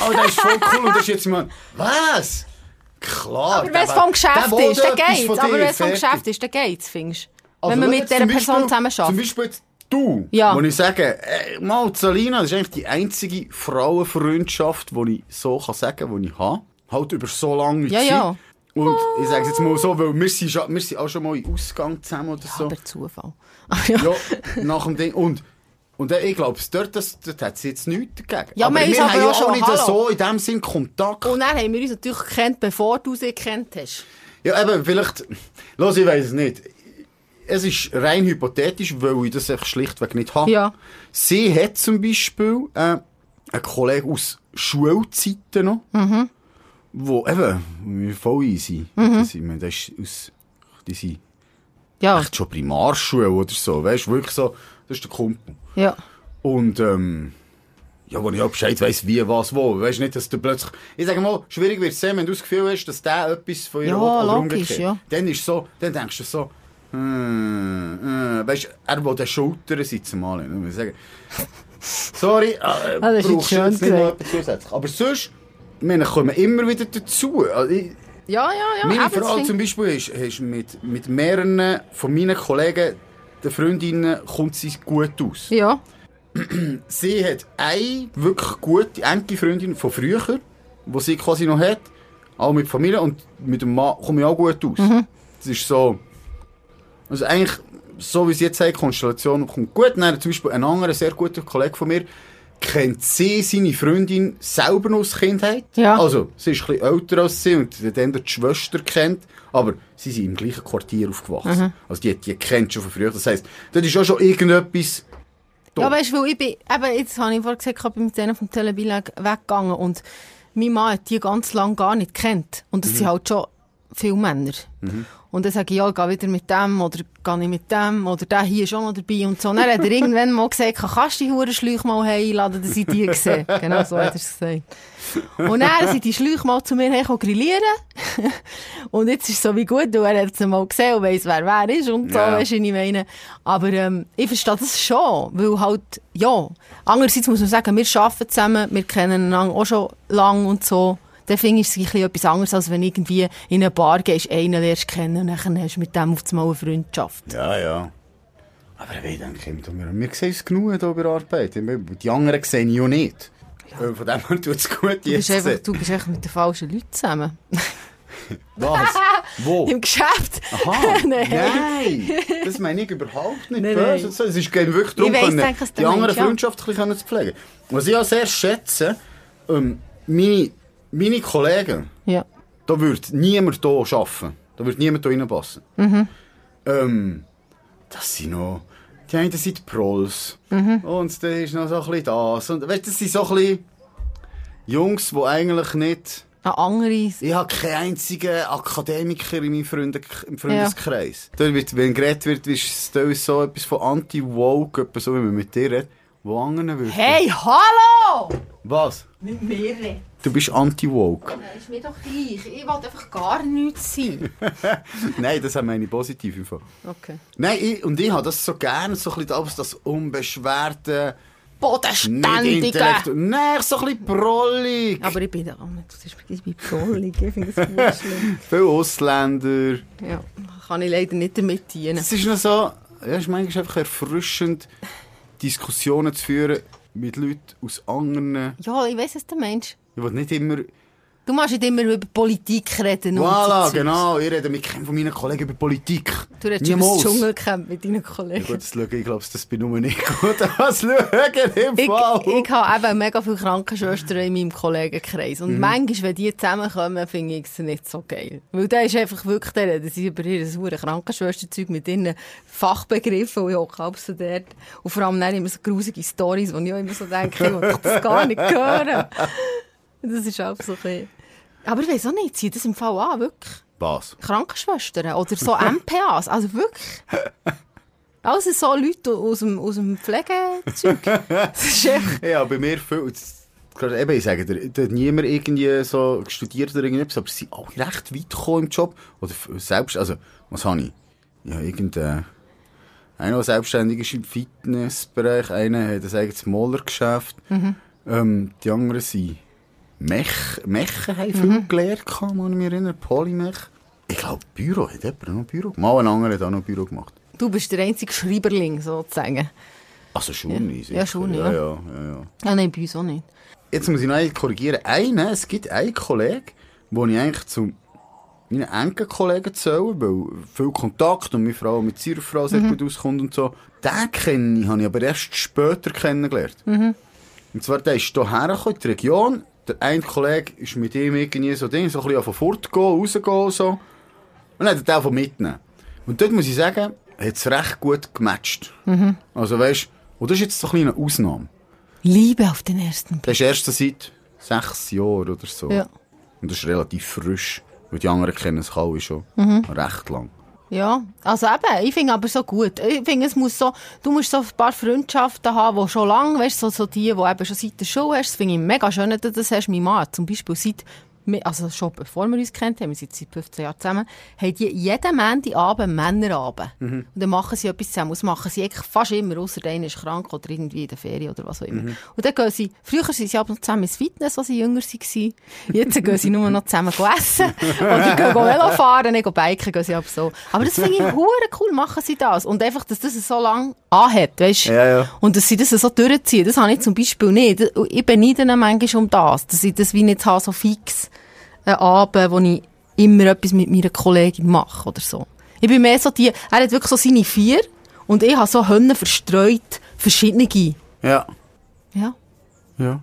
oh, das ist voll cool und das ist jetzt mein, was? Klar. aber wenn es vom Geschäft ist, dann geht's. Aber wenn es vom. Geschäft ist, dann geht's, findest du? Also, wenn man mit dieser Person zusammen Zum arbeitet. Beispiel jetzt du, Ja. wo ich sage, äh, mal, Salina, das ist eigentlich die einzige Frauenfreundschaft, die ich so kann sagen, die ich habe. Halt über so lange Ja, Zeit. ja. Und ich sage es jetzt mal so, weil wir sind, wir sind auch schon mal in Ausgang zusammen oder so. Aber Zufall. ja. Ja, nach dem Ding. Und, und ich glaube, dort, das, dort hat sie jetzt nichts dagegen. Ja, aber wir wir haben ja auch nicht hallo. so in dem Sinn Kontakt. Und dann haben wir uns natürlich gekannt, bevor du sie gekannt hast. Ja, eben, vielleicht, los, ich weiß es nicht. Es ist rein hypothetisch, weil ich das einfach schlichtweg nicht habe. Ja. Sie hat zum Beispiel äh, einen Kollegen aus Schulzeiten noch, Mhm. wo eben voll easy. Das, ich meine, das ist aus, die sind Ja, echt schon Primarschule oder so, weißt du, wirklich so, das ist der Kumpel. ja. Und, ähm, ja, wo ich auch Bescheid weiss, wie, was, wo. Weißt nicht, dass du plötzlich, ich sage mal, schwierig wird es sein, wenn du das Gefühl hast, dass der etwas von ihr Ja, will oder logisch, umgekehrt. ja. Dann ist so, dann denkst du so, hm, hm, weißt du, er will den Schultern sitzen mal. Ich sagen, sorry, äh, Ah, das brauchst du schön jetzt nicht noch gesagt. etwas zusätzlich. Aber sonst, wir kommen immer wieder dazu. Also, ich, Ja, ja, ja. meine Frau zum Beispiel ist, ist mit, mit mehreren von meinen Kollegen, den Freundinnen, kommt sie gut aus. Ja. Sie hat eine wirklich gute, enge Freundin von früher, die sie quasi noch hat. Auch mit Familie und mit dem Mann komme ich auch gut aus. Das ist so. Also eigentlich, so wie sie jetzt sagt, die Konstellation kommt gut. Dann zum Beispiel ein anderer sehr guter Kollege von mir, kennt sie seine Freundin selber aus Kindheit. Ja. Also, sie ist ein bisschen älter als sie und hat dann die Schwester kennt. Aber sie sind im gleichen Quartier aufgewachsen. Also die, die kennt schon von früher. Das heisst, dort ist auch schon irgendetwas da. Ja, weißt du, ich bin, eben, jetzt habe ich vorhin gesagt, ich bin mit denen vom Telebilag weggegangen und mein Mann hat die ganz lange gar nicht kennt. Und Mhm. es sind halt schon viele Männer. Und dann sage ich, ja, ich gehe wieder mit dem oder gehe ich mit dem oder der hier ist auch noch dabei und so. Und dann hat er irgendwann mal gesagt, kannst du die Hurenschläuche mal einladen, dass ich die sehe. Genau so hat er es gesagt. Und dann sind die Schläuche mal zu mir hergekommen grillieren. und jetzt ist es so wie gut, weil er hat es mal gesehen und weiss, wer wer ist und so, Ja. weisst du, ich meine. Aber ähm, ich verstehe das schon, weil halt, ja. Andererseits muss man sagen, wir arbeiten zusammen, wir kennen einander auch schon lang und so. Dann finde ich es ein bisschen etwas anderes, als wenn irgendwie in eine Bar gehst, einen lernst kennen und dann hast du mit dem auf einmal eine Freundschaft. Ja, ja. Aber ich denke, wir, wir sehen es genug hier bei der Arbeit. Die anderen sehen ja nicht. Weil Von dem her tut es gut Du bist, jetzt. einfach, du bist einfach mit den falschen Leuten zusammen. Was? Wo? Im Geschäft. Aha, Nein. nein. Das meine ich überhaupt nicht Nein, böse. nein. Es ist wirklich darum, weiss, können, denke, die anderen meinst, ja. Zu pflegen. Was ich auch sehr schätze, ähm, meine, meine Kollegen, Ja. da würde niemand hier arbeiten. Da würde niemand hier reinpassen. Mhm. Ähm, das sind noch... Die einen sind die Prols. Mhm. Und dann ist noch so ein bisschen das. Und weißt, das sind so ein bisschen Jungs, die eigentlich nicht... Ein anderes. Ich habe keinen einzigen Akademiker in meinem Freunde im Freundeskreis. Da wird, wenn geredet wird, ist es so etwas von Anti-Woke, so wie man mit dir redet, wo anderen würde. Hey, hallo! Was? Mit mir reden. Du bist Anti-Woke. Ist mir doch gleich. Ich will einfach gar nichts sein. Nein, das haben meine positiv im Fall. Okay. Nein, ich, und ich habe das so gerne, so ein bisschen das, unbeschwerte, Bodenständige. nein, so ein bisschen prollig. Aber ich bin da auch nicht. Ich bin prollig. Ich finde das gut schlimm. Viele Ausländer. Ja, kann ich leider nicht damit dienen. Es ist noch so, ja, es ist manchmal einfach erfrischend, Diskussionen zu führen mit Leuten aus anderen. Ja, ich weiss, was du meinst. Ich will nicht immer. Du machst nicht immer über Politik reden. Voilà, genau. Ich rede mit keinem von meinen Kollegen über Politik. Du redest über das Niemals. Dschungelcamp mit deinen Ja, Kollegen. gut, das schaue ich, glaube, das bin nur nicht gut. Das schauen im Ich, Fall. ich habe eben mega viele Krankenschwestern in meinem Kollegenkreis. Und manchmal, wenn die zusammenkommen, finde ich es nicht so geil. Weil da ist einfach wirklich der, dass sie über ihr hure Krankenschwesterzeug mit ihren Fachbegriffen, und ich auch so dort. Und vor allem dann immer so grusige Stories, wo ich auch immer so denke, ich will das gar nicht hören. Das ist auch so okay. Aber ich weiß auch nicht, zieht das im Fall an, wirklich. Was? Krankenschwestern oder so MPAs, also wirklich. Also so Leute aus dem, aus dem Pflegezeug. Das ist echt... Ja, bei mir viel. Eben, ich sage dir, da hat niemand irgendwie so studiert oder irgendetwas, aber sie sind alle recht weit gekommen im Job. Oder selbst, also, was habe ich? Ja, irgendein, einer, der selbstständig ist im Fitnessbereich, einer hat ein eigenes Malergeschäft, ähm, die anderen sind Mech, Mechen haben viel gelernt, kann man mich erinnern, Polymech. Ich glaube, Büro, hat jemand noch Büro gemacht? Mal ein anderer hat auch noch Büro gemacht. Du bist der einzige Schreiberling, sozusagen. Also schon, Ja. Ja, schon, ja. ja. ja, ja, ja. Ah, nein, bei uns auch nicht. Jetzt muss ich noch korrigieren. Einen, es gibt einen Kollegen, den ich eigentlich zu meinen engen Kollegen zähle, weil viel Kontakt und meine Frau mit ihrer Frau sehr gut auskommt und so. Den kenne ich, habe ich aber erst später kennengelernt. Und zwar, der ist hierher gekommen, in die Region. Der eine Kollege ist mit ihm irgendwie so Ding, so ein bisschen fortgehen, rausgehen so. Und dann hat er den mitnehmen. Und dort muss ich sagen, hat es recht gut gematcht. Also weißt, und das ist jetzt so eine Ausnahme. Liebe auf den ersten Blick. Das ist erst seit sechs Jahren oder so. Ja. Und das ist relativ frisch. Weil die anderen kennen es alle schon Mhm. recht lang. Ja, also eben, ich finde aber so gut. Ich finde, es muss so, du musst so ein paar Freundschaften haben, die schon lange, weißt so, so die, die eben schon seit der Schule hast. Das finde ich mega schön, dass du das hast. Mein Mann zum Beispiel seit, wir- also schon bevor wir uns kennt haben, wir sind seit 15 Jahren zusammen, haben die jeden Montagabend Männerabend. Und dann machen sie etwas zusammen. Das machen sie eigentlich fast immer, außer der eine ist krank oder irgendwie in der Ferien oder was auch immer. Und dann gehen sie, früher sind sie aber noch zusammen ins Fitness, als sie jünger waren. Jetzt gehen sie nur noch zusammen essen. Oder gehen Velo fahren, nicht biken, gehen sie ab so. Aber das finde ich hure cool, machen sie das. Und einfach, dass das so lange anhat, weißt Ja, ja. Und dass sie das so durchziehen, das habe ich zum Beispiel nicht. Ich beneide ihnen manchmal um das, dass ich das wie nicht habe, so fix einen Abend, wo ich immer etwas mit meiner Kollegin mache oder so. Ich bin mehr so die, er hat wirklich so seine vier und ich habe so Hönne verstreut, verschiedene. Ja. Ja. Ja.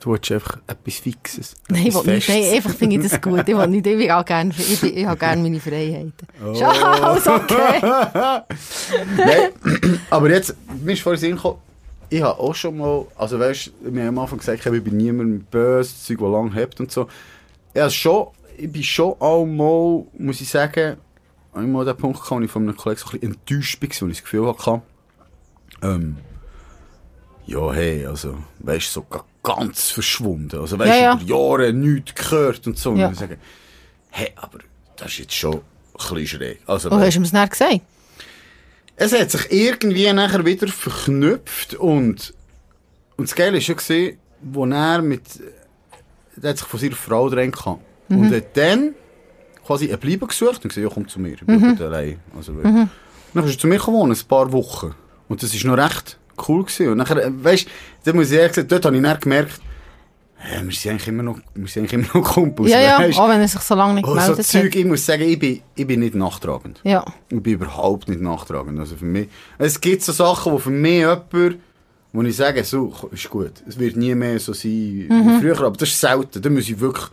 Du willst einfach etwas Fixes. Nein, ich etwas will nicht, nein, einfach finde ich das gut. Ich will nicht, ich auch gerne, ich, ich habe gerne meine Freiheiten. Oh. Ist alles okay. Nein, aber jetzt, mir ist vorhin gekommen, ich habe auch schon mal, also weißt du, wir haben am Anfang gesagt, ich bin niemandem böse, das Zeug, das lange hebt und so. Ja, schon, ich bin schon auch mal, muss ich sagen, einmal den Punkt gekommen, wo ich von einem Kollegen so ein bisschen enttäuscht war, weil ich das Gefühl hatte, ähm, ja, hey, also, weißt du, so ga- ganz verschwunden. Also, weißt du, Ja, ja. über Jahre nichts gehört und so. Und ich sage, hey, aber das ist jetzt schon ein bisschen schräg. Also, Oh, hast du mir das nicht gesagt? Es hat sich irgendwie nachher wieder verknüpft und, und das Geile war schon, gewesen, wo er mit, er hat sich von seiner Frau trennen kann. Und hat dann quasi ein Bleiben gesucht und gesagt, ja, komm zu mir, ich bin mhm. allein. Also, mhm. Dann ist er zu mir gewohnt, ein paar Wochen. Und das war noch recht cool gewesen. Und nachher, äh, weisst, da muss ich ehrlich sagen, dort habe ich dann gemerkt, Ja, wir sind eigentlich immer noch, wir sind eigentlich immer noch Kumpels. Ja, ja, weisst? auch wenn er sich so lange nicht Oh, so gemeldet Zeug, hat. ich muss sagen, ich bin, ich bin nicht nachtragend. Ja. Ich bin überhaupt nicht nachtragend. Also für mich, es gibt so Sachen, die für mich jemand, wo ich sage, so, ist gut. Es wird nie mehr so sein Mhm. wie früher, aber das ist selten. Da muss ich wirklich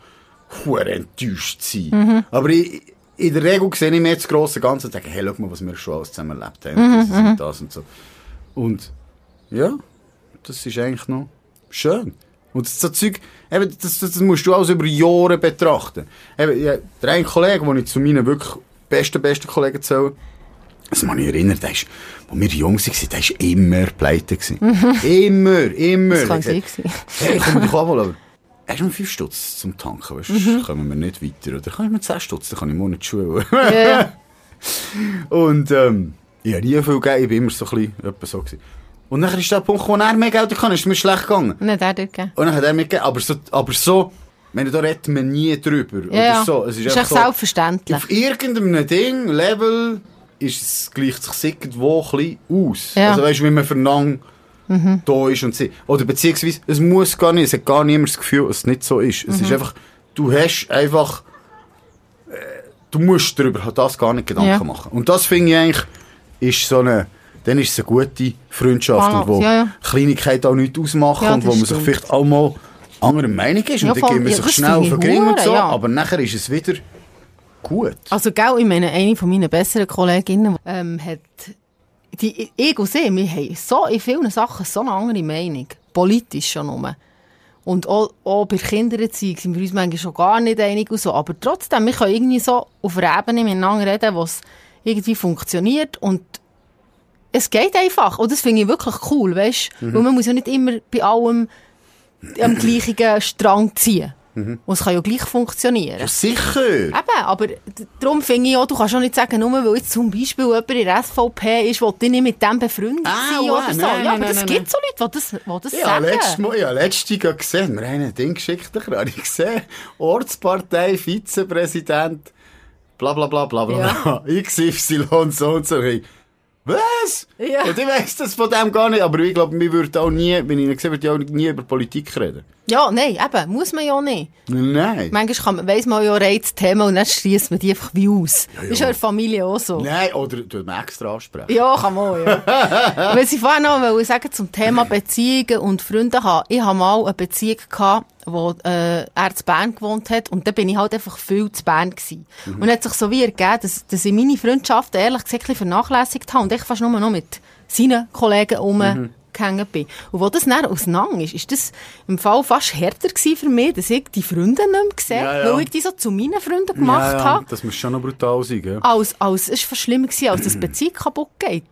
enttäuscht sein. Mhm. Aber ich, in der Regel sehe ich mir das grosse Ganze und sage, hey, schau mal, was wir schon alles zusammen erlebt haben. Mhm, das und das und so. Und ja, das ist eigentlich noch schön. Und das, so Zeug, eben, das, das, musst du alles über Jahre betrachten. Eben, ja, der eine Kollege, den ich zu meinen wirklich besten, besten Kollegen zähle, das man mich erinnert, der ist, als wir jung waren, der war immer pleite. immer, immer. Das kann sein Hey, komm dich abholen, aber hast du noch 5 Stutz zum Tanken, weißt, sonst kommen wir nicht weiter. Oder kannst du mir 10 Stutz, dann kann ich morgen in die. Ja, ja. Und ähm, ich habe nie viel gegeben, ich bin immer so ein bisschen so gewesen. Und dann ist der Punkt, wo er mehr Geld kann, ist mir schlecht gegangen. Nicht er dir gegeben. Und dann hat er mir gegeben, aber so, aber so, meine, da redet man nie drüber. Ja, ja. So. Es ist, ist echt so, selbstverständlich. auf irgendeinem Ding, Level, ist es, gleicht sich irgendwo ein bisschen aus. Ja. Mhm. Also weißt du, wie man füreinander da ist und sie. Oder beziehungsweise, es muss gar nicht, es hat gar niemand das Gefühl, dass es nicht so ist. Mhm. Es ist einfach, du hast einfach, äh, du musst darüber das gar nicht Gedanken Ja. machen. Und das finde ich eigentlich, ist so eine, dann ist es eine gute Freundschaft Balance, und wo ja, ja. Kleinigkeiten auch nichts ausmachen Ja, und wo man sich stimmt. vielleicht auch mal anderer Meinung ist und dann man Ja, sich schnell auf den und so, aber nachher ist es wieder gut. Also, gell, ich meine, eine von meinen besseren Kolleginnen ähm, hat, die, ich und sie, wir haben so in vielen Sachen so eine andere Meinung. Politisch schon nur. Und auch, auch bei Kindererziehung sind wir uns manchmal schon gar nicht einig und so. Aber trotzdem, wir können irgendwie so auf einer Ebene miteinander reden, wo es irgendwie funktioniert und es geht einfach. Und das finde ich wirklich cool, weißt du? Weil man muss ja nicht immer bei allem am gleichen Strang ziehen. Und es kann ja gleich funktionieren. Ja, sicher. Eben, aber darum finde ich auch, du kannst auch nicht sagen, nur weil jetzt zum Beispiel jemand in der SVP ist, will ich nicht mit dem befreundet Ah, sein wow, oder so. nein, ja, nein, aber das nein, gibt so Leute, die das, die das Ja, sagen. letztes Mal, ja, letztes Jahr gesehen, wir haben ein Ding geschickt, da habe ich gesehen, Ortspartei, Vizepräsident, bla bla bla bla bla, Ja. XY und so und so. Was? Ja. Und ich weiss das von dem gar nicht, aber ich glaube, wir würden auch nie, wenn ich gesehen würde, auch nie über Politik reden. Ja, nein, eben, muss man ja nicht. Nein. Manchmal kann man, weiss man ja Reizthemen und dann schließt man die einfach wie aus. ja. Ist ja in der Familie auch so. Nein, oder du man extra ansprechen. Ja, kann man auch, ja. Weil sie vorher noch sagen, zum Thema Beziehungen und Freunde haben. Ich habe mal eine Beziehung gehabt, wo äh, er zu Bern gewohnt hat und dann bin ich halt einfach viel zu Bern gewesen. Und es hat sich so wie ergeben, dass, dass ich meine Freundschaften ehrlich gesagt ein bisschen vernachlässigt habe und ich fast nur noch mit seinen Kollegen rumgehangen bin. Und wo das dann auseinander ist, ist das im Fall fast härter gewesen für mich, dass ich die Freunde nicht mehr gesehen Ja, ja. weil ich die so zu meinen Freunden gemacht ja, ja, habe Das muss schon noch brutal sein, gell? als, als, es war schlimmer gewesen, als das Beziehung kaputt geht.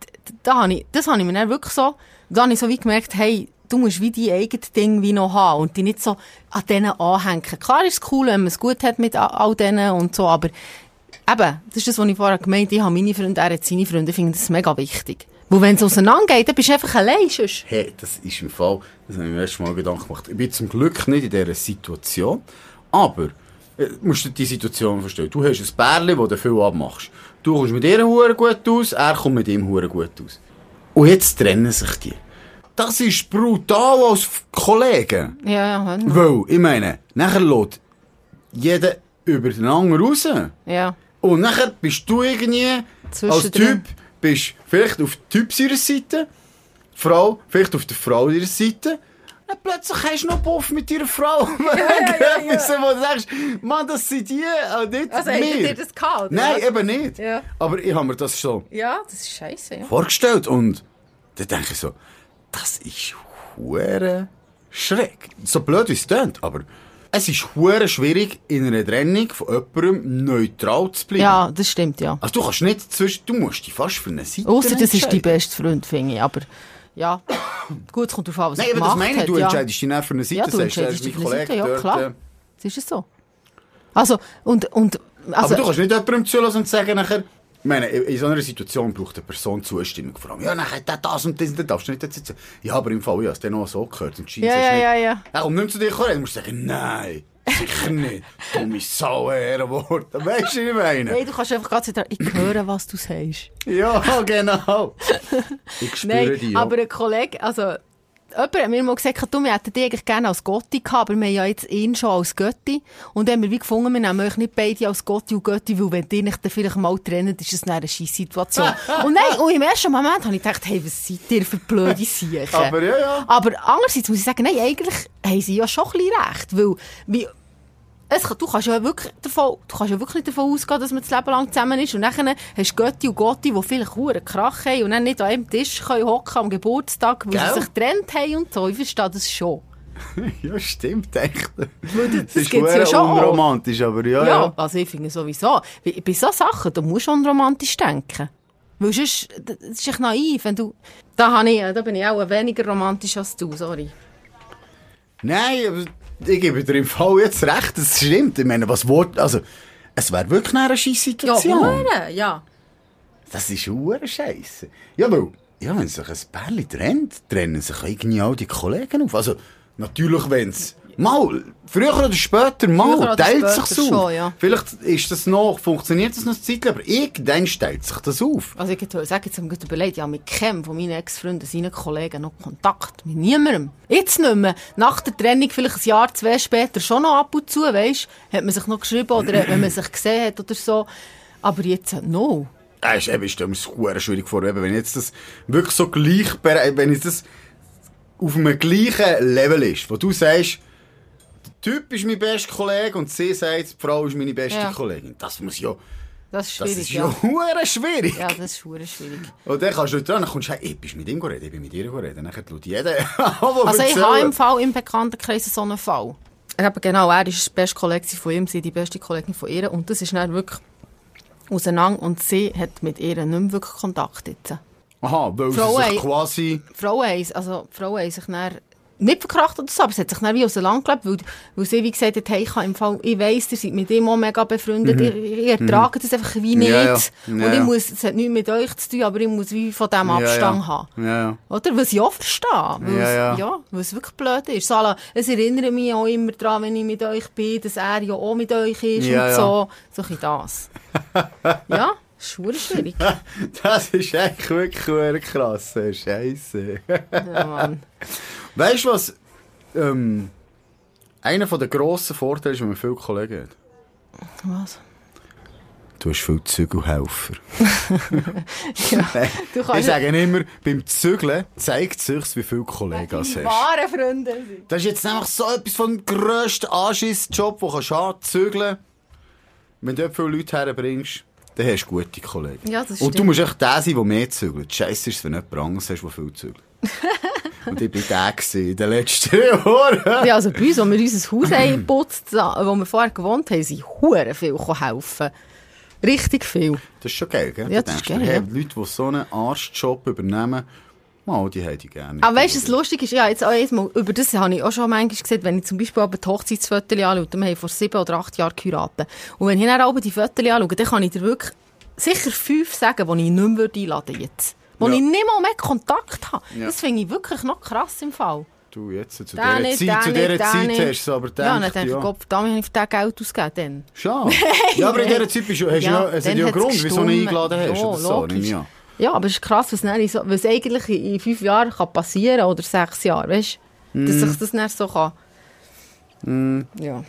Da habe ich, das habe ich mir dann wirklich so, da habe ich so wie gemerkt, hey, du musst wie die eigenen Dinge wie noch haben und die nicht so an denen anhängen. Klar ist es cool, wenn man es gut hat mit all- denen und so, aber eben, das ist das, was ich vorher gemeint habe, ich habe meine Freunde, er hat seine Freunde, ich finde das mega wichtig. Weil wenn es auseinandergeht, dann bist du einfach allein sonst. Hey, das ist im Fall, das habe ich mir erst mal Gedanken gemacht. Ich bin zum Glück nicht in dieser Situation, aber äh, musst du die Situation verstehen. Du hast ein Bärli, das du viel abmachst. Du kommst mit ihr hure gut aus, er kommt mit ihm hure gut aus. Und jetzt trennen sich die. Das ist brutal als Kollegen. Ja, ja. Weil, ich meine, nachher lässt jeder über den anderen raus. ja. Und nachher bist du irgendwie als. Typ, bist vielleicht auf Typ ihrer Seite, Frau vielleicht auf der Frau ihrer Seite. Dann plötzlich hast du noch Boff mit ihrer Frau. Ja, ja, ja. Wo du sagst, Mann, das sind die, und nicht Also, habt wir. ihr das gehabt? Nein, was? eben nicht. Ja. Aber ich habe mir das so Ja, das ist scheiße, ja. vorgestellt und dann denke ich so, das ist hure schräg. So blöd wie es klingt, aber es ist hure schwierig, in einer Trennung von jemandem neutral zu bleiben. Ja, das stimmt, ja. Also du kannst nicht zwischen, du musst dich fast für eine Seite Ausser das ist dein beste Freund, finde ich. Aber ja, gut, es kommt darauf an, was Nein, er aber das meine ich, du ja. entscheidest dich nicht für eine Seite, Ja, du entscheidest dich für eine Seite, ja, dort. klar. äh, Das ist es so. Also, und, und, Aber also, du kannst nicht jemandem zulassen und sagen nachher, ich meine, in so einer Situation braucht eine Person Zustimmung. Vor allem, ja, nachher hat der das und das und das, darfst du nicht jetzt sitzen. Ja, aber im Fall, ja, hast du noch so gehört und ja, ja, ja, ja. Er kommt nicht zu dir kommen, dann musst du sagen, nein, sicher nicht. Dumme Sau, Ehrenwort. Weißt du, wie ich meine? Nein, du kannst einfach ganz wieder, ich höre, was du sagst. Ja, genau. Ich spüre Nein, dich. ja. aber ein Kollege, also, jemand hat mir mal gesagt, du, wir hätten dich eigentlich gerne als Gotti gehabt, aber wir haben ja jetzt ihn schon als Götti. Und dann haben wir wie gefunden, wir nehmen euch nicht beide als Gotti und Götti, weil wenn die nicht dann vielleicht mal trennen, ist es eine scheisse Situation. und nein, und im ersten Moment habe ich gedacht, hey, was seid ihr für blöde Siechen? Aber ja, ja. Aber andererseits muss ich sagen, nein, eigentlich haben sie ja schon ein bisschen recht, weil, wie, kann- du kannst ja wirklich davon, du kannst ja wirklich nicht davon ausgehen, dass man das Leben lang zusammen ist. Und dann hast du Götti und Gotti, die vielleicht einen Krach haben und dann nicht an einem Tisch können hocken am Geburtstag, weil Gell? sie sich getrennt haben und so. Ich verstehe das schon. Ja, stimmt, echt. das Das ist ja schon unromantisch, aber ja, Ja, ja. also ich finde sowieso. Bei, so Sachen, da musst du schon romantisch denken. Weil sonst, das ist echt naiv, wenn du, da, ich, da bin ich auch weniger romantisch als du, sorry. Nein, aber ich gebe dir im Fall jetzt recht, das stimmt. Ich meine, was Wort, also, es wäre wirklich eine scheisse Situation. hure, ja. Das ist hure Scheiße. Ja, weil, ja, wenn sich ein Pärchen trennt, trennen sich irgendwie auch die Kollegen auf. Also, natürlich, wenn es mal, früher oder später, mal, oder teilt später sich auf. schon, ja. Vielleicht ist das noch, funktioniert das noch eine Zeit, aber irgendwann teilt sich das auf. Also ich würde sagen, jetzt wir überlegt, ja, mit keinem von meinen Ex-Freunden, seinen Kollegen noch Kontakt. Mit niemandem. Jetzt nicht mehr. Nach der Trennung, vielleicht ein Jahr, zwei später, schon noch ab und zu, weisst hat man sich noch geschrieben oder wenn man sich gesehen hat oder so. Aber jetzt, äh, no. Ja, ist, eben, ich mir das schwierig vor, wenn jetzt das wirklich so gleich, wenn jetzt das auf einem gleichen Level ist, wo du sagst, Typ ist mein bester Kollege und sie sagt, die Frau ist meine beste Ja. Kollegin. Das muss ja, Das ist das schwierig, ist ja. hure schwierig. Ja, das ist hure schwierig. Und dann kannst du dran, dann kommst du, hey, ich bist mit ihm reden, ich bin mit ihr reden. Dann schaut jeder Also ich habe im Fall im Bekanntenkreis so einen Fall. Eben genau, er ist der beste Kollege von ihm, sie die beste Kollegin von ihr. Und das ist dann wirklich auseinander und sie hat mit ihr nicht mehr wirklich Kontakt jetzt. Aha, weil Frauen sie sich quasi... Die Frauen also, die Frauen haben sich dann nicht verkracht oder so, aber es hat sich dann wie auseinandergelebt, weil, weil sie wie gesagt hat, hey, ich, im Fall, ich weiss, ihr seid mit ihm auch mega befreundet, ihr, ihr ertragt das einfach wie nicht. Mhm. Ja, ja. Und Ja, ich muss, es hat nichts mit euch zu tun, aber ich muss wie von diesem Abstand haben. Ja. Oder? Was ich auch verstehe. Weil Ja, es, ja. ja, weil es wirklich blöd ist. So, à la, es erinnert mich auch immer daran, wenn ich mit euch bin, dass er ja auch mit euch ist und so. So ein das. ja, schon schwierig. Das ist echt wirklich krass, Scheiße. Ja, Mann. Weißt du was? Ähm, einer der grossen Vorteile ist, wenn man viele Kollegen hat. Was? Du hast viele Zügelhelfer. Ja. Du kannst- ich sage immer, beim Zügeln zeigt sich, wie viele Kollegen du hast. Wahre Freunde sind. Das ist jetzt nämlich so etwas vom grössten Anschissjob, den du kannst haben, zügeln. Wenn du dort viele Leute herbringst, dann hast du gute Kollegen. Ja, Und du musst echt der sein, der mehr zügelt. Scheiße ist es, wenn jemand anderes hast, der viel zügelt. Und ich bin der gewesen in den letzten Jahren. Ja, also bei uns, als wir unser Haus geputzt haben, wo wir vorher gewohnt haben, sind hure viel helfen. Richtig viel. Das ist schon geil, gell? Ja, das ist geil, dir, ja. hey, Leute, die so einen Arschjob übernehmen, mal, die hätte ich gerne. Aber weißt du, was lustig ist? Ja, jetzt auch einmal, über das habe ich auch schon manchmal gesehen, wenn ich zum Beispiel aber die Hochzeitsfotos anschaue, wir haben vor sieben oder acht Jahren geheiratet. Und wenn ich dann aber die Fotos anschaue, dann kann ich dir wirklich sicher fünf sagen, die ich nicht mehr einladen würde jetzt. Wo Ja. ich nicht mal mehr Kontakt habe. Ja. Das finde ich wirklich noch krass im Fall. Du, jetzt, zu dieser nicht, Zeit, zu nicht, dieser Zeit nicht. hast du aber ja, dann gedacht, denke ich, ja. Gott, damit habe ich für Geld ausgegeben. Schon. Ja, aber in dieser Zeit bist du, hast ja, es hat ja einen Grund, wieso du gestummt. eingeladen hast. Ja, so, ich an. Ja, aber es ist krass, was, dann was eigentlich in fünf Jahren kann passieren oder sechs Jahren, weißt du? Mhm. Dass sich das dann so kann. Ja.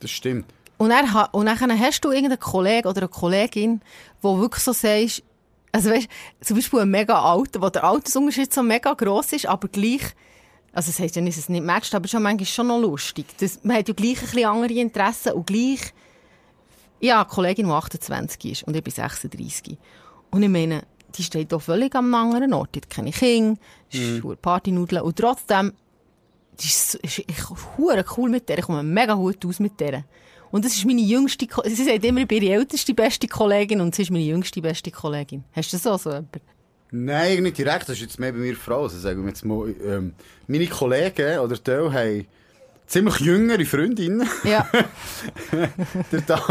Das stimmt. Und dann, und dann hast du irgendeinen Kollegen oder eine Kollegin, wo wirklich so sagst, also weißt, zum Beispiel ein mega alter, wo der Altersunterschied so mega gross ist, aber gleich, also das heisst ja nicht, dass es nicht merkst, aber schon manchmal schon noch lustig. Das, man hat ja gleich ein bisschen andere Interessen und gleich, ja, eine Kollegin, die 28 ist und ich bin 36. Und ich meine, die steht doch völlig am anderen Ort. Die hat keine Kinder, ist mhm. Partynudeln und trotzdem, die ist, ist, ich hure cool mit der, ich komme mega gut aus mit der. Und das ist meine jüngste, Ko- sie sagt immer, ich bin ihre älteste beste Kollegin und sie ist meine jüngste beste Kollegin. Hast du das auch so jemand? Nein, nicht direkt, das ist jetzt mehr bei mir Frau. Also sagen wir jetzt mal, ähm, meine Kollegen oder Teil haben ziemlich jüngere Freundinnen. Ja. Durch das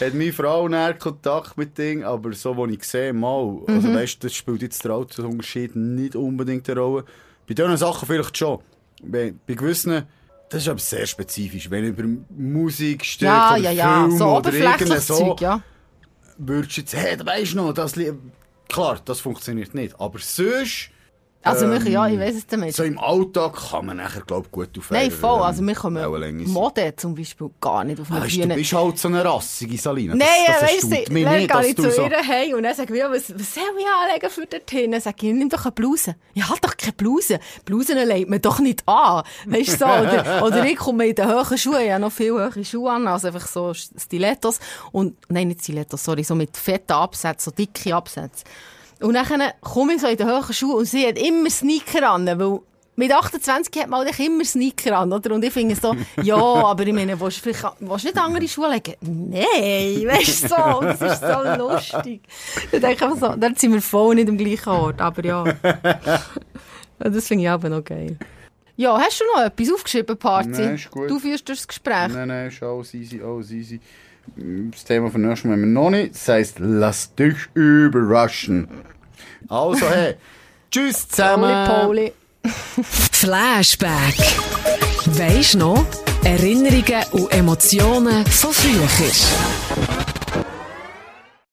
hat meine Frau näher Kontakt mit Ding, aber so, wo ich sehe, mal, also Mhm. weißt, das spielt jetzt der Altersunterschied nicht unbedingt eine Rolle. Bei diesen Sachen vielleicht schon. Bei, bei gewissen, das ist aber sehr spezifisch. Wenn über Musik, Stück ja, oder ja, ja, Film so oder irgendein so, Zeug, ja. würdest du jetzt, hey, du weisst noch, das klar, das funktioniert nicht. Aber sonst, Also, Ähm, wir, ja, ich weiss es damit. So im Alltag kann man nachher, glaube ich, gut auf Nein, voll. Also, wir sein. Mode zum Beispiel gar nicht auf einer du Bühne. bist halt so eine rassige Salina. Nein, das, das weißt du, dann nicht, gehe ich du zu so... ihr heim und dann sage ich, was, was soll ich anlegen für dorthin? Dann sage ich, nimm doch eine Bluse. Ich habe doch keine Bluse. Blusen legt man doch nicht an. Weißt du so? Oder, oder ich komme in den hohen Schuhen, ich habe noch viel hohe Schuhe an, also einfach so Stilettos. Und, nein, nicht Stilettos, sorry, so mit fetten Absätzen, so dicke Absätze. Und dann komme ich so in den hohen Schuhen und sie hat immer Sneaker an, weil mit 28 hat man halt immer Sneaker an, oder? Und ich finde so, ja, aber ich meine, willst du vielleicht, willst du nicht andere Schuhe legen? Nein, weißt du so, und das ist so lustig. Dann denke ich einfach so, dann sind wir voll nicht am gleichen Ort, aber ja. Das finde ich aber noch geil. Ja, hast du noch etwas aufgeschrieben, Party? Nein, ist gut. Du führst das Gespräch. Nein, nein, ist alles easy, alles easy. Das Thema von nächstem Mal haben wir noch nicht. Das heisst, lass dich überraschen. Also, hey, tschüss zusammen. Poli, Poli. Flashback. Weisst noch? Erinnerungen und Emotionen von früher.